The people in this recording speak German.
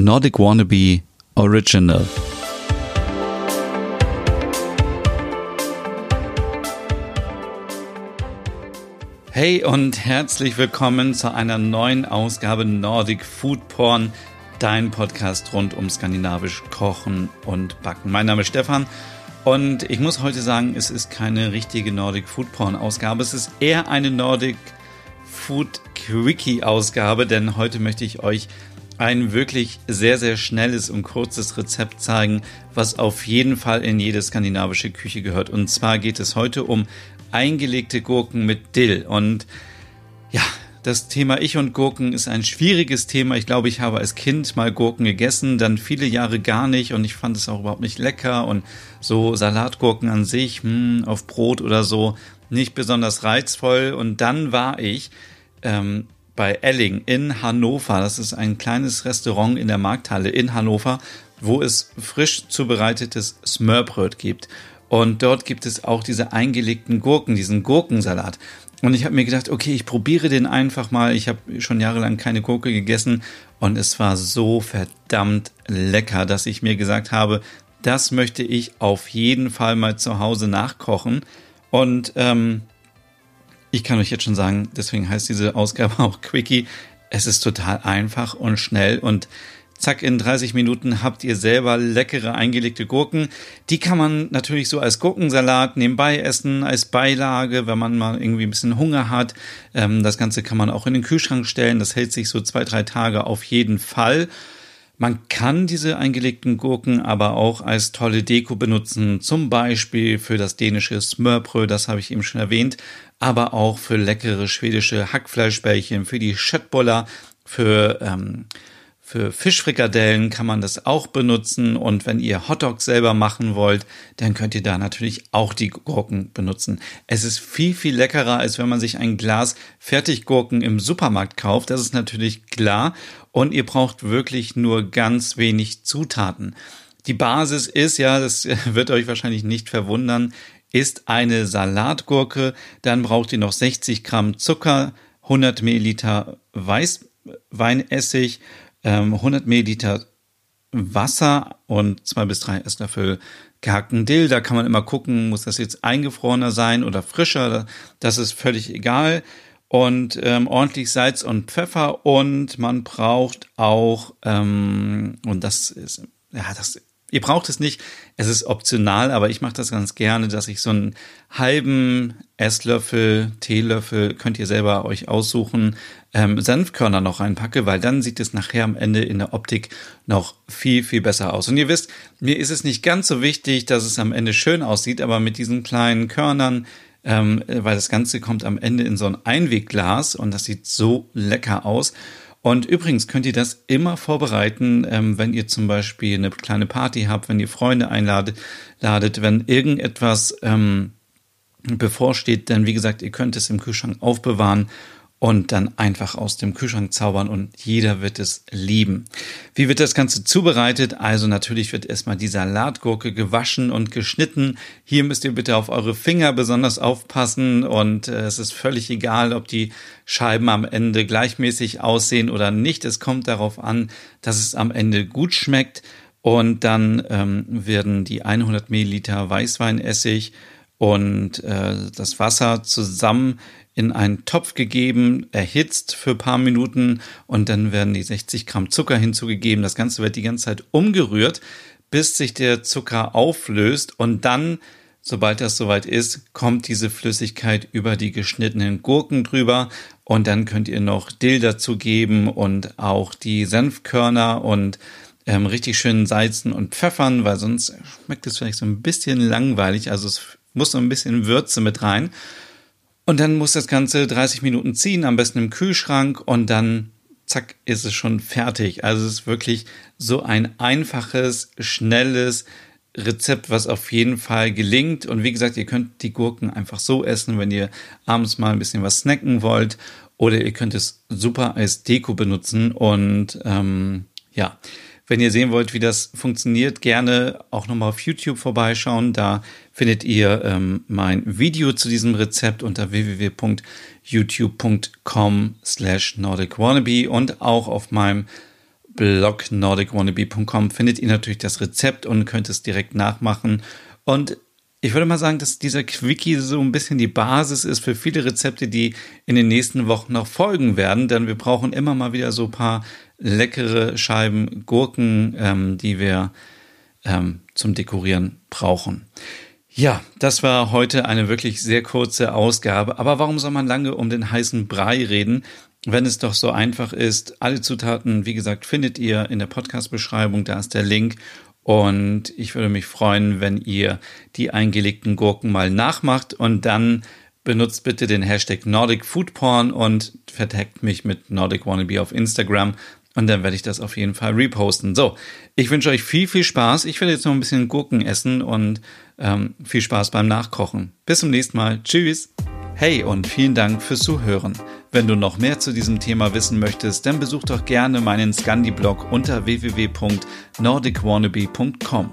Nordic Wannabe Original. Hey und herzlich willkommen zu einer neuen Ausgabe Nordic Food Porn, dein Podcast rund um skandinavisch Kochen und Backen. Mein Name ist Stefan und ich muss heute sagen, es ist keine richtige Nordic Food Porn Ausgabe, es ist eher eine Nordic Food Quickie Ausgabe, denn heute möchte ich euch ein wirklich sehr, sehr schnelles und kurzes Rezept zeigen, was auf jeden Fall in jede skandinavische Küche gehört. Und zwar geht es heute um eingelegte Gurken mit Dill. Und ja, das Thema Ich und Gurken ist ein schwieriges Thema. Ich glaube, ich habe als Kind mal Gurken gegessen, dann viele Jahre gar nicht und ich fand es auch überhaupt nicht lecker und so Salatgurken an sich mh, hm, auf Brot oder so nicht besonders reizvoll. Und dann war ich ähm, bei Elling in Hannover. Das ist ein kleines Restaurant in der Markthalle in Hannover, wo es frisch zubereitetes Smörbröt gibt. Und dort gibt es auch diese eingelegten Gurken, diesen Gurkensalat. Und ich habe mir gedacht, okay, ich probiere den einfach mal. Ich habe schon jahrelang keine Gurke gegessen und es war so verdammt lecker, dass ich mir gesagt habe, das möchte ich auf jeden Fall mal zu Hause nachkochen. Und ähm, ich kann euch jetzt schon sagen, deswegen heißt diese Ausgabe auch Quickie. Es ist total einfach und schnell und zack, in 30 Minuten habt ihr selber leckere eingelegte Gurken. Die kann man natürlich so als Gurkensalat nebenbei essen, als Beilage, wenn man mal irgendwie ein bisschen Hunger hat. Ähm, das Ganze kann man auch in den Kühlschrank stellen. Das hält sich so zwei, drei Tage auf jeden Fall. Man kann diese eingelegten Gurken aber auch als tolle Deko benutzen, zum Beispiel für das dänische Smørbrød, das habe ich eben schon erwähnt, aber auch für leckere schwedische Hackfleischbällchen, für die Schöttboller, für ähm, für Fischfrikadellen kann man das auch benutzen und wenn ihr Hotdogs selber machen wollt, dann könnt ihr da natürlich auch die Gurken benutzen. Es ist viel, viel leckerer, als wenn man sich ein Glas Fertiggurken im Supermarkt kauft. Das ist natürlich klar und ihr braucht wirklich nur ganz wenig Zutaten. Die Basis ist, ja, das wird euch wahrscheinlich nicht verwundern, ist eine Salatgurke. Dann braucht ihr noch 60 Gramm Zucker, 100 Milliliter Weißweinessig, 100 ähm, Milliliter Wasser und zwei bis drei Esslöffel gehackten Dill. Da kann man immer gucken, muss das jetzt eingefrorener sein oder frischer. Das ist völlig egal. Und ähm, ordentlich Salz und Pfeffer und man braucht auch ähm, und das ist ja das Ihr braucht es nicht, es ist optional, aber ich mache das ganz gerne, dass ich so einen halben Esslöffel, Teelöffel, könnt ihr selber euch aussuchen, ähm, Senfkörner noch reinpacke, weil dann sieht es nachher am Ende in der Optik noch viel, viel besser aus. Und ihr wisst, mir ist es nicht ganz so wichtig, dass es am Ende schön aussieht, aber mit diesen kleinen Körnern, ähm, weil das Ganze kommt am Ende in so ein Einwegglas und das sieht so lecker aus. Und übrigens könnt ihr das immer vorbereiten, ähm, wenn ihr zum Beispiel eine kleine Party habt, wenn ihr Freunde einladet, ladet, wenn irgendetwas ähm, bevorsteht. Denn wie gesagt, ihr könnt es im Kühlschrank aufbewahren und dann einfach aus dem Kühlschrank zaubern und jeder wird es lieben. Wie wird das Ganze zubereitet? Also natürlich wird erstmal die Salatgurke gewaschen und geschnitten. Hier müsst ihr bitte auf eure Finger besonders aufpassen und äh, es ist völlig egal, ob die Scheiben am Ende gleichmäßig aussehen oder nicht. Es kommt darauf an, dass es am Ende gut schmeckt und dann ähm, werden die 100 Milliliter Weißweinessig und äh, das Wasser zusammen in einen Topf gegeben, erhitzt für ein paar Minuten und dann werden die 60 Gramm Zucker hinzugegeben. Das Ganze wird die ganze Zeit umgerührt, bis sich der Zucker auflöst und dann, sobald das soweit ist, kommt diese Flüssigkeit über die geschnittenen Gurken drüber und dann könnt ihr noch Dill dazu geben und auch die Senfkörner und ähm, richtig schön salzen und pfeffern, weil sonst schmeckt es vielleicht so ein bisschen langweilig. Also es muss so ein bisschen Würze mit rein. Und dann muss das Ganze 30 Minuten ziehen, am besten im Kühlschrank und dann zack ist es schon fertig. Also es ist wirklich so ein einfaches, schnelles Rezept, was auf jeden Fall gelingt. Und wie gesagt, ihr könnt die Gurken einfach so essen, wenn ihr abends mal ein bisschen was snacken wollt. Oder ihr könnt es super als Deko benutzen. Und ähm, ja, wenn ihr sehen wollt, wie das funktioniert, gerne auch nochmal auf YouTube vorbeischauen. Da findet ihr ähm, mein Video zu diesem Rezept unter www.youtube.com slash nordicwannabe und auch auf meinem Blog nordicwannabe.com findet ihr natürlich das Rezept und könnt es direkt nachmachen. Und ich würde mal sagen, dass dieser Quickie so ein bisschen die Basis ist für viele Rezepte, die in den nächsten Wochen noch folgen werden, denn wir brauchen immer mal wieder so ein paar leckere Scheiben Gurken, ähm, die wir ähm, zum Dekorieren brauchen. Ja, das war heute eine wirklich sehr kurze Ausgabe. Aber warum soll man lange um den heißen Brei reden, wenn es doch so einfach ist? Alle Zutaten, wie gesagt, findet ihr in der Podcast-Beschreibung. Da ist der Link. Und ich würde mich freuen, wenn ihr die eingelegten Gurken mal nachmacht und dann benutzt bitte den Hashtag Nordic Food Porn und vertagt mich mit Nordic Wannabe auf Instagram. Und dann werde ich das auf jeden Fall reposten. So, ich wünsche euch viel, viel Spaß. Ich werde jetzt noch ein bisschen Gurken essen und ähm, viel Spaß beim Nachkochen. Bis zum nächsten Mal. Tschüss. Hey und vielen Dank fürs Zuhören. Wenn du noch mehr zu diesem Thema wissen möchtest, dann besuch doch gerne meinen Scandi-Blog unter www.nordicwannabe.com.